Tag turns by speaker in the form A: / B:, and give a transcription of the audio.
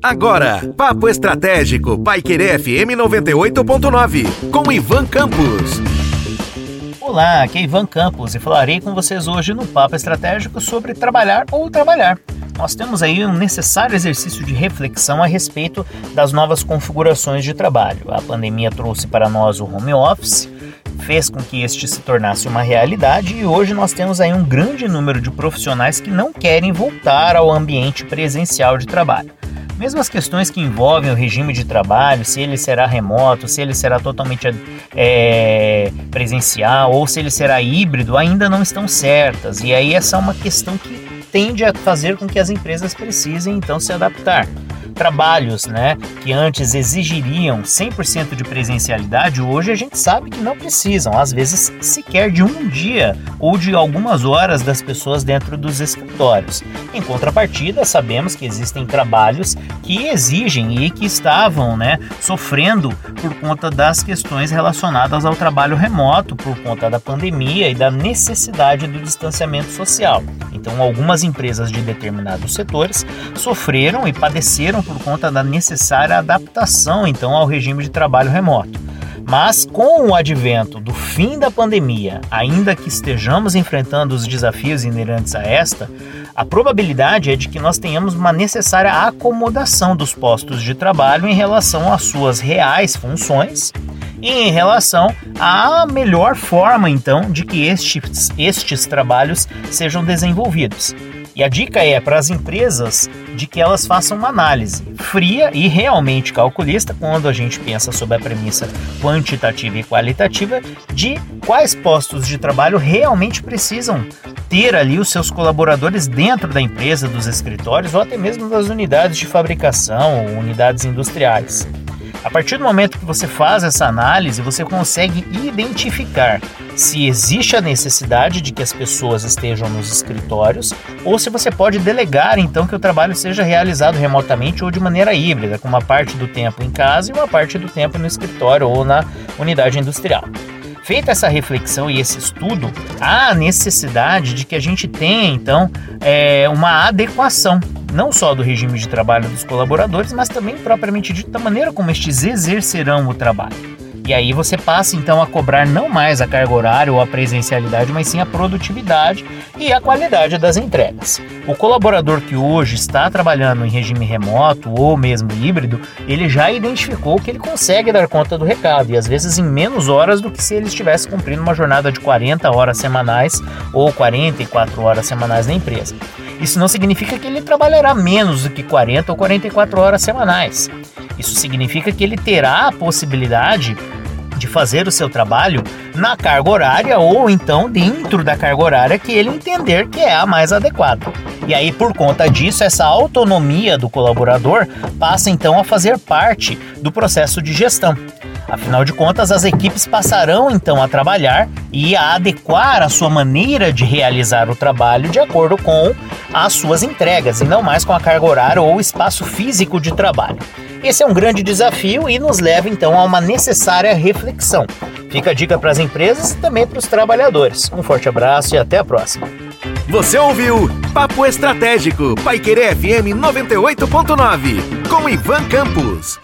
A: Agora, Papo Estratégico, Paiquerê FM 98.9, com Ivan Campos.
B: Olá, aqui é Ivan Campos e falarei com vocês hoje no Papo Estratégico sobre trabalhar ou trabalhar. Nós temos aí um necessário exercício de reflexão a respeito das novas configurações de trabalho. A pandemia trouxe para nós o home office, fez com que este se tornasse uma realidade e hoje nós temos aí um grande número de profissionais que não querem voltar ao ambiente presencial de trabalho. Mesmo as questões que envolvem o regime de trabalho, se ele será remoto, se ele será totalmente é, presencial ou se ele será híbrido, ainda não estão certas. E aí essa é uma questão que tende a fazer com que as empresas precisem então se adaptar trabalhos, né, que antes exigiriam 100% de presencialidade, hoje a gente sabe que não precisam, às vezes sequer de um dia ou de algumas horas das pessoas dentro dos escritórios. Em contrapartida, sabemos que existem trabalhos que exigem e que estavam, né, sofrendo por conta das questões relacionadas ao trabalho remoto, por conta da pandemia e da necessidade do distanciamento social. Então, algumas empresas de determinados setores sofreram e padeceram por conta da necessária adaptação então ao regime de trabalho remoto. Mas com o advento do fim da pandemia, ainda que estejamos enfrentando os desafios inerentes a esta, a probabilidade é de que nós tenhamos uma necessária acomodação dos postos de trabalho em relação às suas reais funções em relação à melhor forma então de que estes, estes trabalhos sejam desenvolvidos. E a dica é para as empresas de que elas façam uma análise fria e realmente calculista quando a gente pensa sobre a premissa quantitativa e qualitativa de quais postos de trabalho realmente precisam ter ali os seus colaboradores dentro da empresa, dos escritórios ou até mesmo das unidades de fabricação ou unidades industriais. A partir do momento que você faz essa análise, você consegue identificar se existe a necessidade de que as pessoas estejam nos escritórios ou se você pode delegar então que o trabalho seja realizado remotamente ou de maneira híbrida, com uma parte do tempo em casa e uma parte do tempo no escritório ou na unidade industrial. Feita essa reflexão e esse estudo, há a necessidade de que a gente tenha então é, uma adequação não só do regime de trabalho dos colaboradores, mas também propriamente dito da maneira como estes exercerão o trabalho. E aí você passa então a cobrar não mais a carga horária ou a presencialidade, mas sim a produtividade e a qualidade das entregas. O colaborador que hoje está trabalhando em regime remoto ou mesmo híbrido, ele já identificou que ele consegue dar conta do recado e às vezes em menos horas do que se ele estivesse cumprindo uma jornada de 40 horas semanais ou 44 horas semanais na empresa. Isso não significa que ele trabalhará menos do que 40 ou 44 horas semanais. Isso significa que ele terá a possibilidade de fazer o seu trabalho na carga horária ou então dentro da carga horária que ele entender que é a mais adequada. E aí, por conta disso, essa autonomia do colaborador passa então a fazer parte do processo de gestão. Afinal de contas, as equipes passarão então a trabalhar e a adequar a sua maneira de realizar o trabalho de acordo com as suas entregas e não mais com a carga horária ou espaço físico de trabalho. Esse é um grande desafio e nos leva então a uma necessária reflexão. Fica a dica para as empresas e também para os trabalhadores. Um forte abraço e até a próxima.
A: Você ouviu Papo Estratégico, Paiquerê FM 98.9, com Ivan Campos.